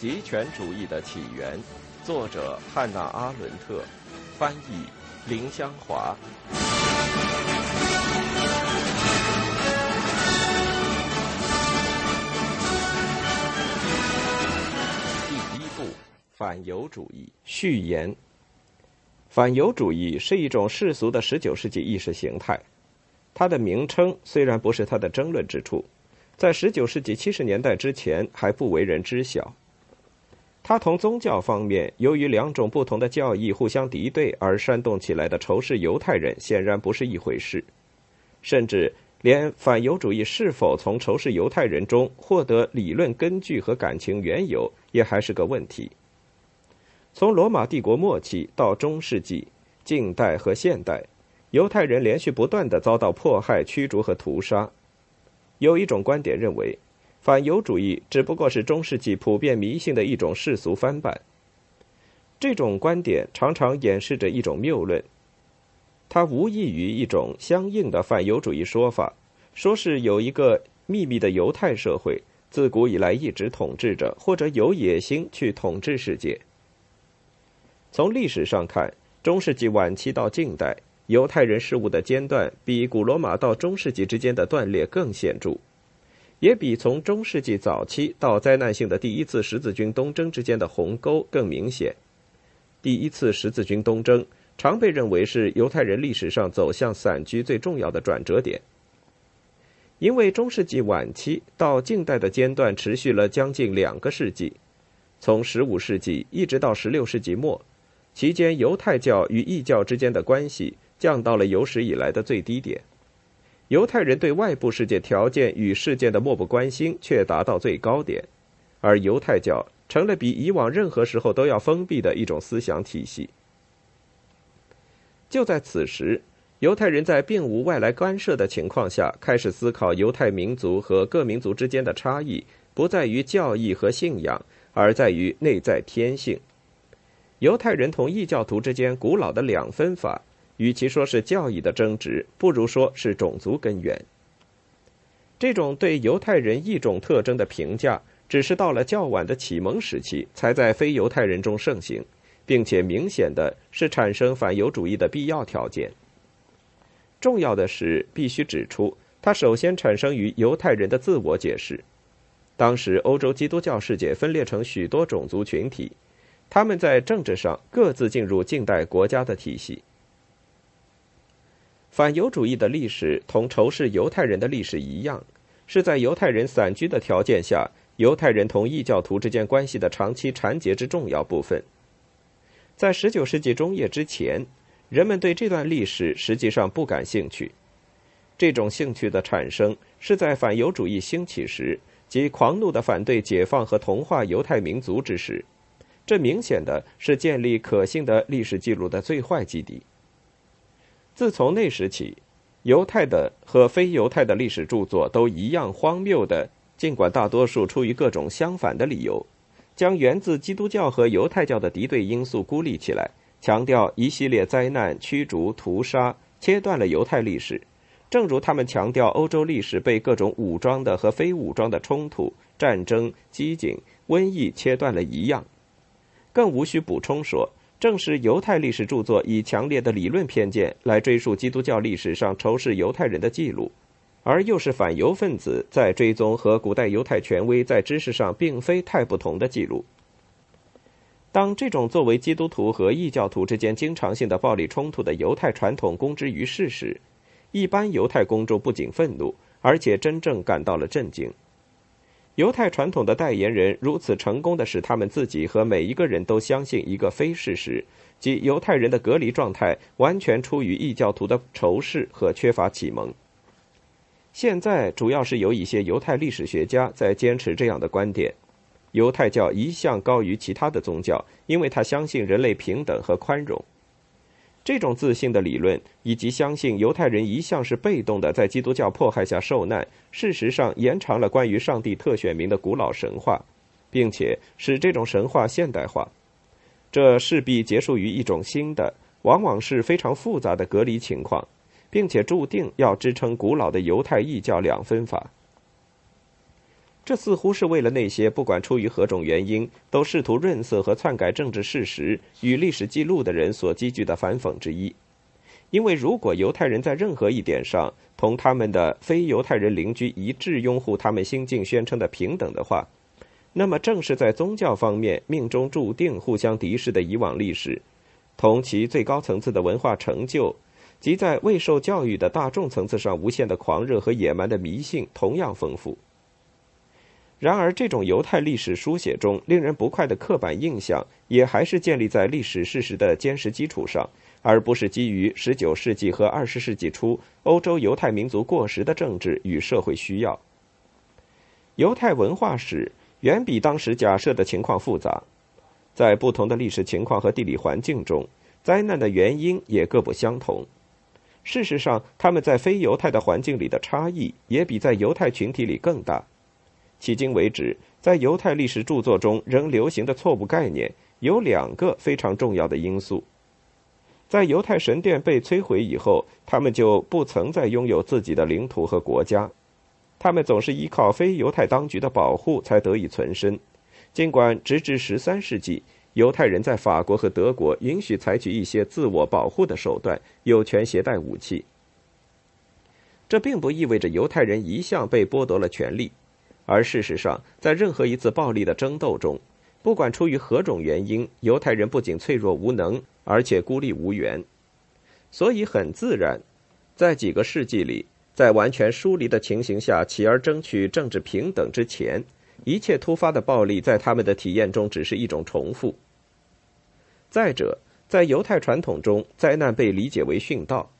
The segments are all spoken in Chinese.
极权主义的起源，作者汉娜·阿伦特，翻译林香华。第一部：反犹主义序言。反犹主义是一种世俗的19世纪意识形态，它的名称虽然不是它的争论之处，在19世纪70年代之前还不为人知晓。它同宗教方面由于两种不同的教义互相敌对而煽动起来的仇视犹太人显然不是一回事，甚至连反犹主义是否从仇视犹太人中获得理论根据和感情缘由也还是个问题。从罗马帝国末期到中世纪、近代和现代，犹太人连续不断的遭到迫害、驱逐和屠杀。有一种观点认为。反犹主义只不过是中世纪普遍迷信的一种世俗翻版。这种观点常常掩饰着一种谬论，它无异于一种相应的反犹主义说法，说是有一个秘密的犹太社会自古以来一直统治着，或者有野心去统治世界。从历史上看，中世纪晚期到近代，犹太人事务的间断比古罗马到中世纪之间的断裂更显著。也比从中世纪早期到灾难性的第一次十字军东征之间的鸿沟更明显。第一次十字军东征常被认为是犹太人历史上走向散居最重要的转折点，因为中世纪晚期到近代的间断持续了将近两个世纪，从十五世纪一直到十六世纪末，期间犹太教与异教之间的关系降到了有史以来的最低点。犹太人对外部世界条件与事件的漠不关心却达到最高点，而犹太教成了比以往任何时候都要封闭的一种思想体系。就在此时，犹太人在并无外来干涉的情况下，开始思考犹太民族和各民族之间的差异不在于教义和信仰，而在于内在天性。犹太人同异教徒之间古老的两分法。与其说是教义的争执，不如说是种族根源。这种对犹太人一种特征的评价，只是到了较晚的启蒙时期才在非犹太人中盛行，并且明显的是产生反犹主义的必要条件。重要的是，必须指出，它首先产生于犹太人的自我解释。当时，欧洲基督教世界分裂成许多种族群体，他们在政治上各自进入近代国家的体系。反犹主义的历史同仇视犹太人的历史一样，是在犹太人散居的条件下，犹太人同异教徒之间关系的长期缠结之重要部分。在19世纪中叶之前，人们对这段历史实际上不感兴趣。这种兴趣的产生是在反犹主义兴起时，即狂怒的反对解放和同化犹太民族之时。这明显的是建立可信的历史记录的最坏基地。自从那时起，犹太的和非犹太的历史著作都一样荒谬的，尽管大多数出于各种相反的理由，将源自基督教和犹太教的敌对因素孤立起来，强调一系列灾难、驱逐、屠杀，切断了犹太历史，正如他们强调欧洲历史被各种武装的和非武装的冲突、战争、饥馑、瘟疫切断了一样。更无需补充说。正是犹太历史著作以强烈的理论偏见来追溯基督教历史上仇视犹太人的记录，而又是反犹分子在追踪和古代犹太权威在知识上并非太不同的记录。当这种作为基督徒和异教徒之间经常性的暴力冲突的犹太传统公之于世时，一般犹太公众不仅愤怒，而且真正感到了震惊。犹太传统的代言人如此成功的使他们自己和每一个人都相信一个非事实，即犹太人的隔离状态完全出于异教徒的仇视和缺乏启蒙。现在主要是有一些犹太历史学家在坚持这样的观点：犹太教一向高于其他的宗教，因为他相信人类平等和宽容。这种自信的理论，以及相信犹太人一向是被动的，在基督教迫害下受难，事实上延长了关于上帝特选民的古老神话，并且使这种神话现代化。这势必结束于一种新的，往往是非常复杂的隔离情况，并且注定要支撑古老的犹太异教两分法。这似乎是为了那些不管出于何种原因都试图润色和篡改政治事实与历史记录的人所积聚的反讽之一。因为如果犹太人在任何一点上同他们的非犹太人邻居一致拥护他们新近宣称的平等的话，那么正是在宗教方面命中注定互相敌视的以往历史，同其最高层次的文化成就，及在未受教育的大众层次上无限的狂热和野蛮的迷信同样丰富。然而，这种犹太历史书写中令人不快的刻板印象，也还是建立在历史事实的坚实基础上。而不是基于十九世纪和二十世纪初欧洲犹太民族过时的政治与社会需要。犹太文化史远比当时假设的情况复杂，在不同的历史情况和地理环境中，灾难的原因也各不相同。事实上，他们在非犹太的环境里的差异也比在犹太群体里更大。迄今为止，在犹太历史著作中仍流行的错误概念有两个非常重要的因素。在犹太神殿被摧毁以后，他们就不曾再拥有自己的领土和国家。他们总是依靠非犹太当局的保护才得以存身。尽管直至十三世纪，犹太人在法国和德国允许采取一些自我保护的手段，有权携带武器。这并不意味着犹太人一向被剥夺了权利，而事实上，在任何一次暴力的争斗中，不管出于何种原因，犹太人不仅脆弱无能。而且孤立无援，所以很自然，在几个世纪里，在完全疏离的情形下，起而争取政治平等之前，一切突发的暴力在他们的体验中只是一种重复。再者，在犹太传统中，灾难被理解为殉道，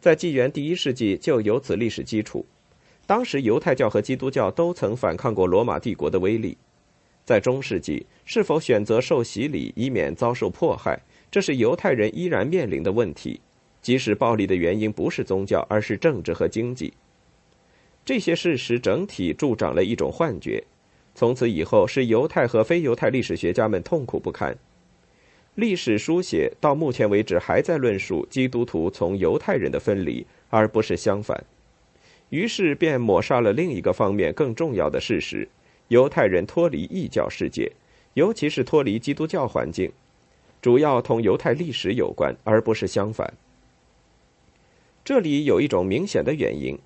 在纪元第一世纪就有此历史基础。当时，犹太教和基督教都曾反抗过罗马帝国的威力。在中世纪，是否选择受洗礼以免遭受迫害？这是犹太人依然面临的问题，即使暴力的原因不是宗教，而是政治和经济。这些事实整体助长了一种幻觉，从此以后是犹太和非犹太历史学家们痛苦不堪。历史书写到目前为止还在论述基督徒从犹太人的分离，而不是相反。于是便抹杀了另一个方面更重要的事实：犹太人脱离异教世界，尤其是脱离基督教环境。主要同犹太历史有关，而不是相反。这里有一种明显的原因：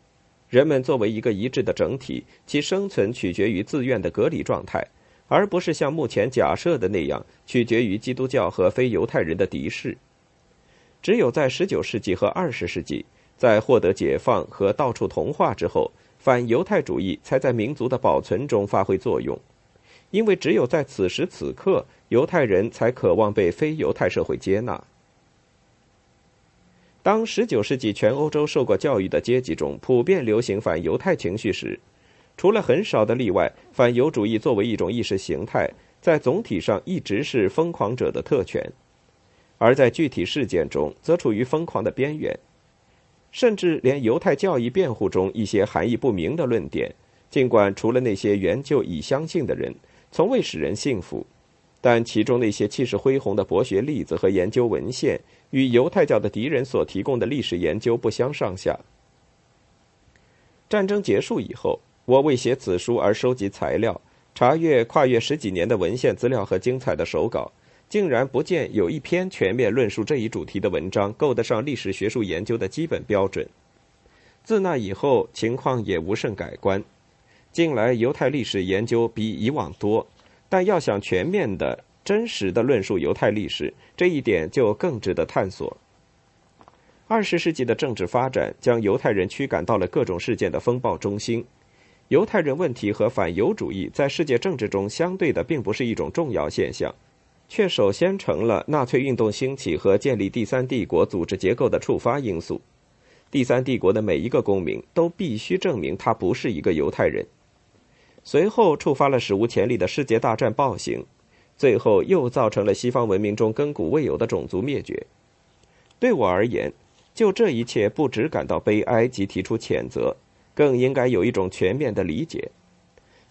人们作为一个一致的整体，其生存取决于自愿的隔离状态，而不是像目前假设的那样取决于基督教和非犹太人的敌视。只有在19世纪和20世纪，在获得解放和到处同化之后，反犹太主义才在民族的保存中发挥作用。因为只有在此时此刻，犹太人才渴望被非犹太社会接纳。当19世纪全欧洲受过教育的阶级中普遍流行反犹太情绪时，除了很少的例外，反犹主义作为一种意识形态，在总体上一直是疯狂者的特权，而在具体事件中则处于疯狂的边缘。甚至连犹太教义辩护中一些含义不明的论点，尽管除了那些原就已相信的人。从未使人信服，但其中那些气势恢宏的博学例子和研究文献，与犹太教的敌人所提供的历史研究不相上下。战争结束以后，我为写此书而收集材料，查阅跨越十几年的文献资料和精彩的手稿，竟然不见有一篇全面论述这一主题的文章够得上历史学术研究的基本标准。自那以后，情况也无甚改观。近来犹太历史研究比以往多，但要想全面的、真实的论述犹太历史，这一点就更值得探索。二十世纪的政治发展将犹太人驱赶到了各种事件的风暴中心，犹太人问题和反犹主义在世界政治中相对的并不是一种重要现象，却首先成了纳粹运动兴起和建立第三帝国组织结构的触发因素。第三帝国的每一个公民都必须证明他不是一个犹太人。随后触发了史无前例的世界大战暴行，最后又造成了西方文明中亘古未有的种族灭绝。对我而言，就这一切不只感到悲哀及提出谴责，更应该有一种全面的理解。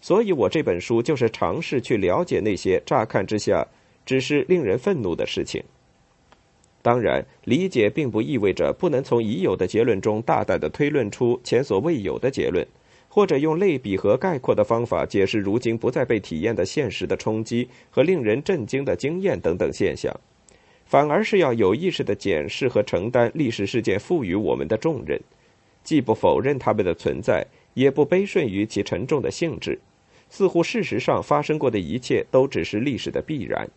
所以我这本书就是尝试去了解那些乍看之下只是令人愤怒的事情。当然，理解并不意味着不能从已有的结论中大胆的推论出前所未有的结论。或者用类比和概括的方法解释如今不再被体验的现实的冲击和令人震惊的经验等等现象，反而是要有意识的检视和承担历史事件赋予我们的重任，既不否认他们的存在，也不悲顺于其沉重的性质，似乎事实上发生过的一切都只是历史的必然。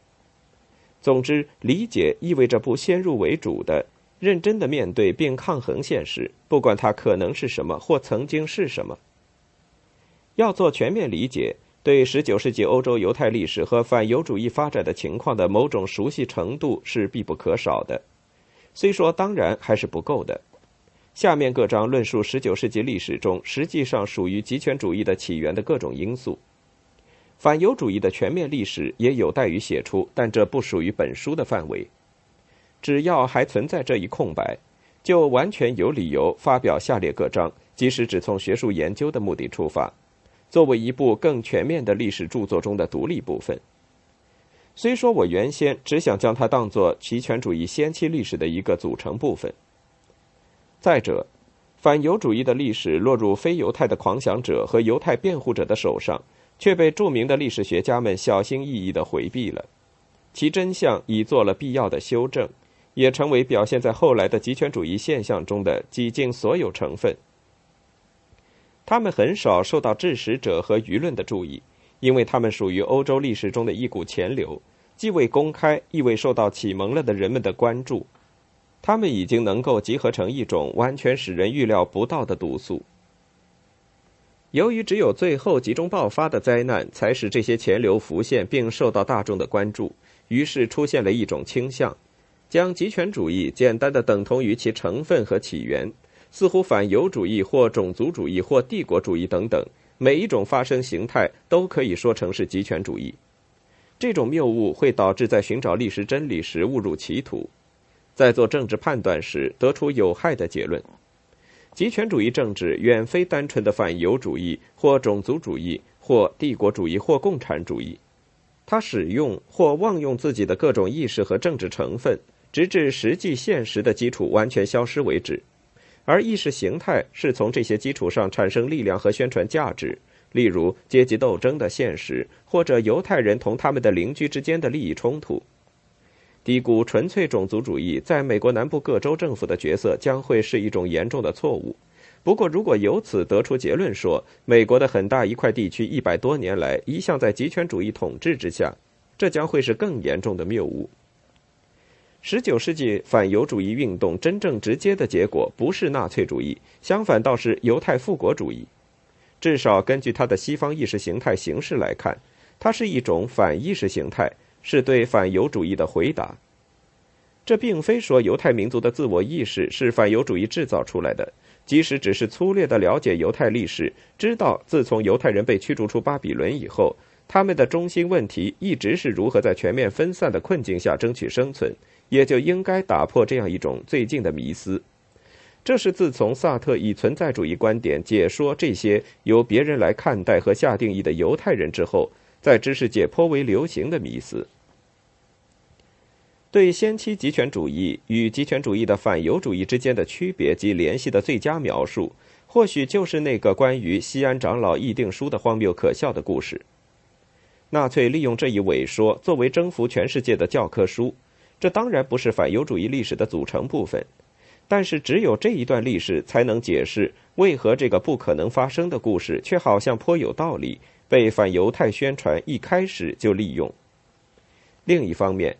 总之，理解意味着不先入为主的、认真的面对并抗衡现实，不管它可能是什么或曾经是什么。要做全面理解，对19世纪欧洲犹太历史和反犹主义发展的情况的某种熟悉程度是必不可少的。虽说当然还是不够的。下面各章论述19世纪历史中实际上属于极权主义的起源的各种因素。反犹主义的全面历史也有待于写出，但这不属于本书的范围。只要还存在这一空白，就完全有理由发表下列各章，即使只从学术研究的目的出发，作为一部更全面的历史著作中的独立部分。虽说我原先只想将它当作极权主义先期历史的一个组成部分。再者，反犹主义的历史落入非犹太的狂想者和犹太辩护者的手上。却被著名的历史学家们小心翼翼地回避了，其真相已做了必要的修正，也成为表现在后来的极权主义现象中的几近所有成分。他们很少受到知识者和舆论的注意，因为他们属于欧洲历史中的一股潜流，既未公开，亦未受到启蒙了的人们的关注。他们已经能够集合成一种完全使人预料不到的毒素。由于只有最后集中爆发的灾难才使这些潜流浮现并受到大众的关注，于是出现了一种倾向，将极权主义简单的等同于其成分和起源，似乎反犹主义或种族主义或帝国主义等等每一种发生形态都可以说成是极权主义。这种谬误会导致在寻找历史真理时误入歧途，在做政治判断时得出有害的结论。极权主义政治远非单纯的反犹主义或种族主义或帝国主义或共产主义，它使用或妄用自己的各种意识和政治成分，直至实际现实的基础完全消失为止。而意识形态是从这些基础上产生力量和宣传价值，例如阶级斗争的现实，或者犹太人同他们的邻居之间的利益冲突。低估纯粹种族主义在美国南部各州政府的角色将会是一种严重的错误。不过，如果由此得出结论说美国的很大一块地区一百多年来一向在极权主义统治之下，这将会是更严重的谬误。十九世纪反犹主义运动真正直接的结果不是纳粹主义，相反倒是犹太复国主义。至少根据它的西方意识形态形式来看，它是一种反意识形态。是对反犹主义的回答。这并非说犹太民族的自我意识是反犹主义制造出来的。即使只是粗略的了解犹太历史，知道自从犹太人被驱逐出巴比伦以后，他们的中心问题一直是如何在全面分散的困境下争取生存，也就应该打破这样一种最近的迷思。这是自从萨特以存在主义观点解说这些由别人来看待和下定义的犹太人之后，在知识界颇为流行的迷思。对先期极权主义与极权主义的反犹主义之间的区别及联系的最佳描述，或许就是那个关于西安长老议定书的荒谬可笑的故事。纳粹利用这一伪说作为征服全世界的教科书，这当然不是反犹主义历史的组成部分，但是只有这一段历史才能解释为何这个不可能发生的故事却好像颇有道理，被反犹太宣传一开始就利用。另一方面。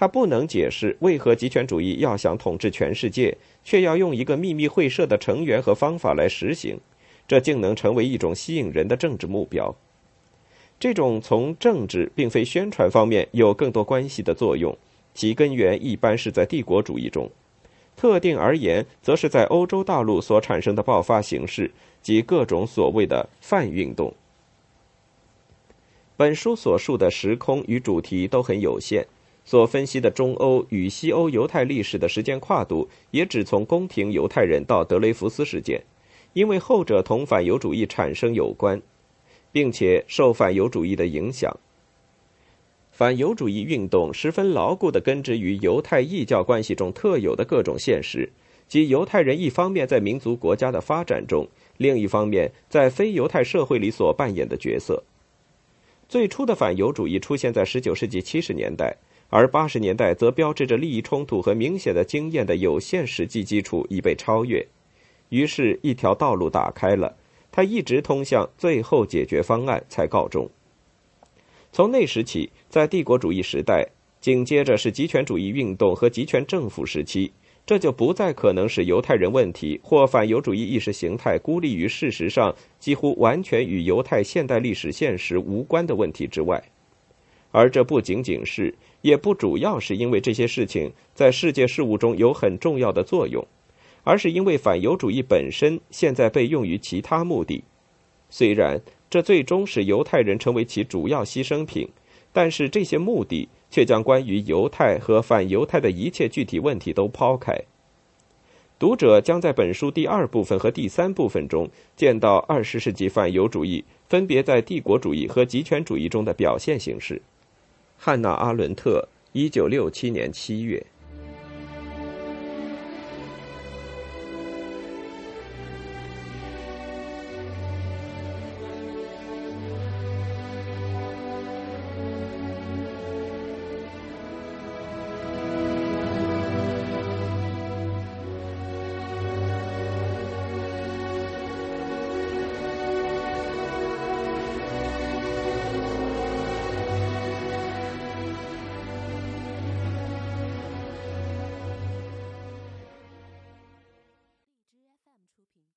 它不能解释为何极权主义要想统治全世界，却要用一个秘密会社的成员和方法来实行，这竟能成为一种吸引人的政治目标。这种从政治并非宣传方面有更多关系的作用，其根源一般是在帝国主义中，特定而言，则是在欧洲大陆所产生的爆发形式及各种所谓的泛运动。本书所述的时空与主题都很有限。所分析的中欧与西欧犹太历史的时间跨度，也只从宫廷犹太人到德雷福斯事件，因为后者同反犹主义产生有关，并且受反犹主义的影响。反犹主义运动十分牢固地根植于犹太异教关系中特有的各种现实，即犹太人一方面在民族国家的发展中，另一方面，在非犹太社会里所扮演的角色。最初的反犹主义出现在19世纪70年代，而八十年代则标志着利益冲突和明显的经验的有限实际基础已被超越，于是，一条道路打开了，它一直通向最后解决方案才告终。从那时起，在帝国主义时代，紧接着是极权主义运动和极权政府时期。这就不再可能使犹太人问题或反犹主义意识形态孤立于事实上几乎完全与犹太现代历史现实无关的问题之外，而这不仅仅是，也不主要是因为这些事情在世界事务中有很重要的作用，而是因为反犹主义本身现在被用于其他目的。虽然这最终使犹太人成为其主要牺牲品，但是这些目的。却将关于犹太和反犹太的一切具体问题都抛开。读者将在本书第二部分和第三部分中见到二十世纪反犹主义分别在帝国主义和极权主义中的表现形式。汉娜·阿伦特，一九六七年七月。